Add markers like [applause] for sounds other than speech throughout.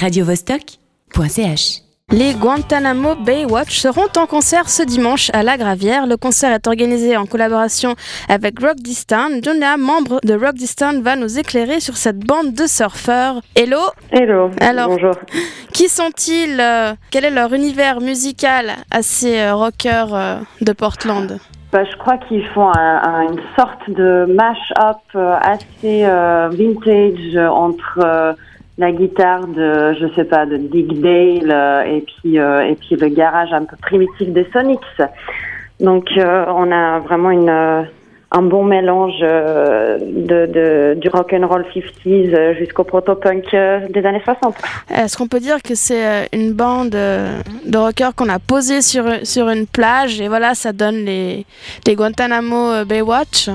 radiovostok.ch. Les Guantanamo Baywatch seront en concert ce dimanche à La Gravière. Le concert est organisé en collaboration avec Rock Distan. Jonah, membre de Rock Distan, va nous éclairer sur cette bande de surfeurs. Hello? Hello, Alors, bonjour. Qui sont-ils euh, Quel est leur univers musical à ces euh, rockers euh, de Portland? Bah, je crois qu'ils font un- un- une sorte de mash-up assez euh, vintage entre euh, la guitare de, je sais pas, de Dick Dale euh, et puis euh, et puis le garage un peu primitif des Sonics. Donc euh, on a vraiment une un bon mélange de, de du rock and roll 50s euh, jusqu'au proto-punk des années 60. Est-ce qu'on peut dire que c'est une bande de rockers qu'on a posé sur, sur une plage et voilà, ça donne les, les Guantanamo Baywatch?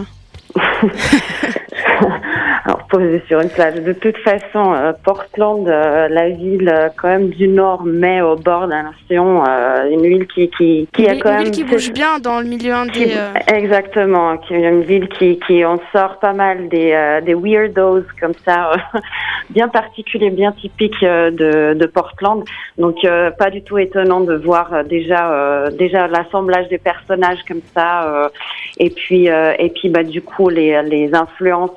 [laughs] Alors posé sur une plage. De toute façon, euh, Portland, euh, la ville euh, quand même du nord, mais au bord d'un océan, une ville qui qui qui a Une quand ville même qui bouge bien dans le milieu qui- indé. Exactement, qui est une ville qui, qui en sort pas mal des, des weirdos comme ça, [laughs] bien particuliers, bien typiques de, de Portland. Donc pas du tout étonnant de voir déjà déjà l'assemblage des personnages comme ça, et puis et puis bah du coup les les influences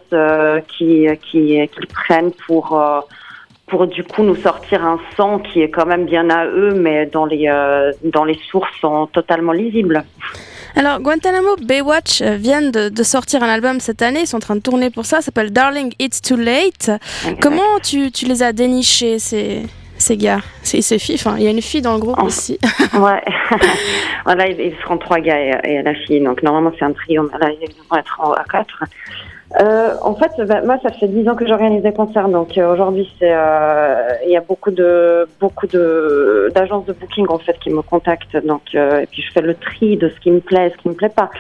euh, qui qui qu'ils prennent pour euh, pour du coup nous sortir un son qui est quand même bien à eux, mais dans les euh, dans les sources sont totalement lisibles. Alors, Guantanamo Baywatch euh, viennent de, de sortir un album cette année. Ils sont en train de tourner pour ça. Ça s'appelle Darling It's Too Late. Comment tu, tu les as dénichés, ces, ces gars? Ces, ces filles Enfin, il y a une fille dans le groupe aussi. [laughs] Ouais. [laughs] voilà, ils, ils seront trois gars et, et la fille. Donc normalement c'est un trio, mais là ils vont être en- à quatre. Euh, en fait, bah, moi ça fait dix ans que j'organise des concerts, donc euh, aujourd'hui c'est euh, il y a beaucoup de beaucoup de d'agences de booking en fait qui me contactent, donc euh, et puis je fais le tri de ce qui me plaît, et ce qui me plaît pas.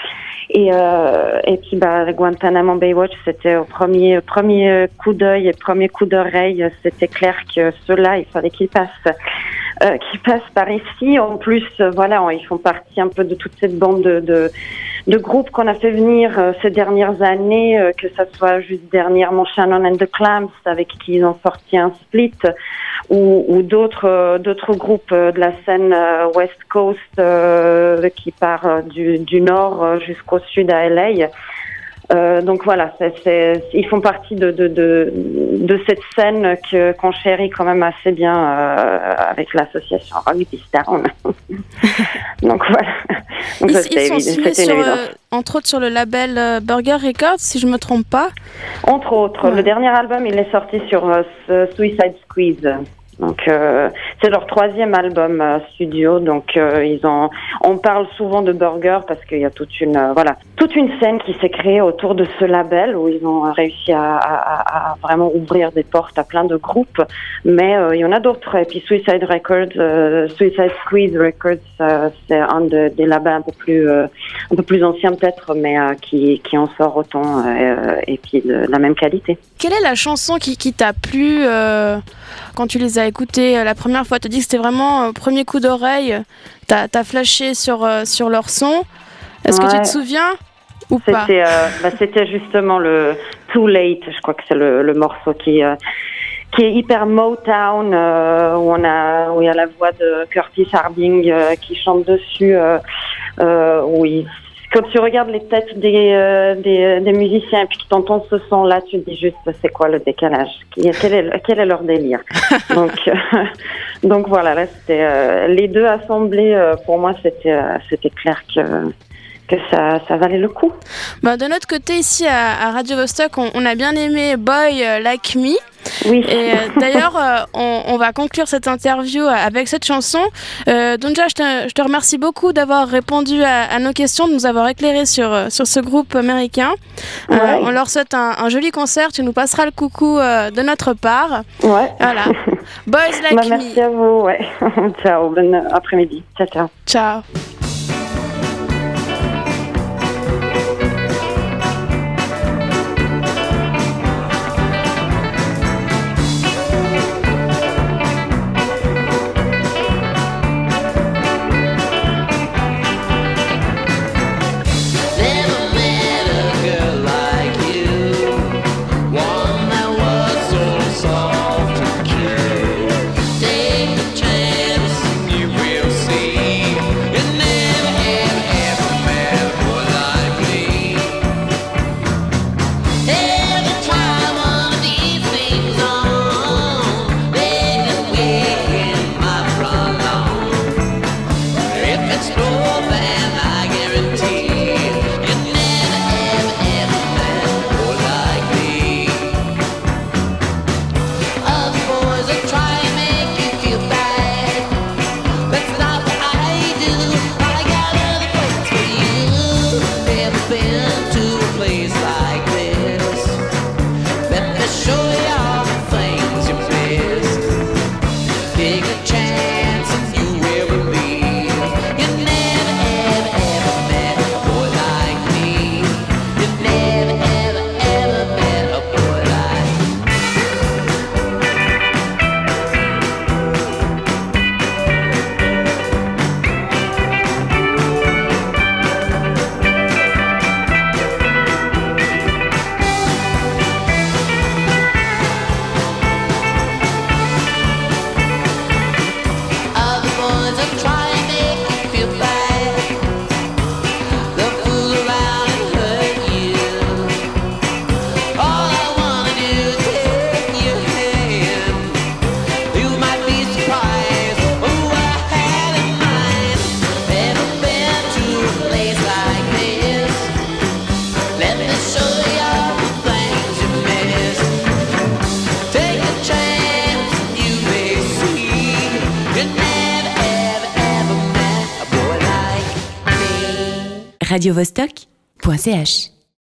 Et euh, et puis bah Guantanamo Baywatch c'était au premier premier coup d'œil et premier coup d'oreille, c'était clair que ceux-là il fallait qu'ils passent qui passent par ici. En plus, voilà, ils font partie un peu de toute cette bande de, de, de groupes qu'on a fait venir euh, ces dernières années, euh, que ça soit juste dernièrement Shannon and the Clams, avec qui ils ont sorti un split, ou, ou d'autres euh, groupes euh, de la scène euh, West Coast qui part du, du nord jusqu'au sud à LA. Euh, donc voilà, ils font partie de, de, de, de cette scène que, qu'on chérit quand même assez bien euh, avec l'association Rugby Town. [laughs] donc voilà. Donc Ils, ils c'était sont signés sur, euh, entre autres sur le label Burger Records, si je me trompe pas. Entre autres, Ouais. le dernier album, il est sorti sur Suicide Squeeze. Donc euh, c'est leur troisième album euh, studio. Donc euh, ils ont, on parle souvent de Burger parce qu'il y a toute une, euh, voilà, toute une scène qui s'est créée autour de ce label où ils ont réussi à, vraiment ouvrir des portes à plein de groupes. Mais il y en a d'autres. Et puis Suicide Records, Suicide Squeeze Records, c'est un de- des labels un peu plus, un peu plus ancien peut-être, mais qui, qui en sort autant et puis de la même qualité. Quelle est la chanson qui, qui t'a plu quand tu les as écoutées euh, la première fois Tu as dit que c'était vraiment euh, premier coup d'oreille. T'as as flashé sur, euh, sur leur son. Est-ce que tu te souviens ou pas C'était, bah, c'était justement le Too Late, je crois que c'est le, le morceau qui, qui est hyper Motown, euh, où on a, où il y a la voix de Curtis Harding euh, qui chante dessus. Euh, oui. Quand tu regardes les têtes des, euh, des, des musiciens et puis que tu entends ce son-là, tu te dis juste c'est quoi le décalage? Quel, est, quel est leur délire? [laughs] Donc, euh, donc voilà, là c'était euh, les deux assemblés. euh, pour moi, c'était euh, c'était clair que que ça, ça valait le coup. Bah, De notre côté, ici à, à Radio Vostok, on, on a bien aimé Boy euh, Like Me. Oui. Et euh, d'ailleurs, euh, on, on va conclure cette interview avec cette chanson. Euh, Donja, je te, je te remercie beaucoup d'avoir répondu à, à nos questions, de nous avoir éclairé sur, euh, sur ce groupe américain. Euh, Ouais. on leur souhaite un, un joli concert. Tu nous passeras le coucou euh, de notre part. Ouais. Voilà. [laughs] Boys Like Bah, Me. merci à vous. Ouais. [laughs] ciao. Bon après-midi. Ciao, ciao. Ciao. radiovostok.ch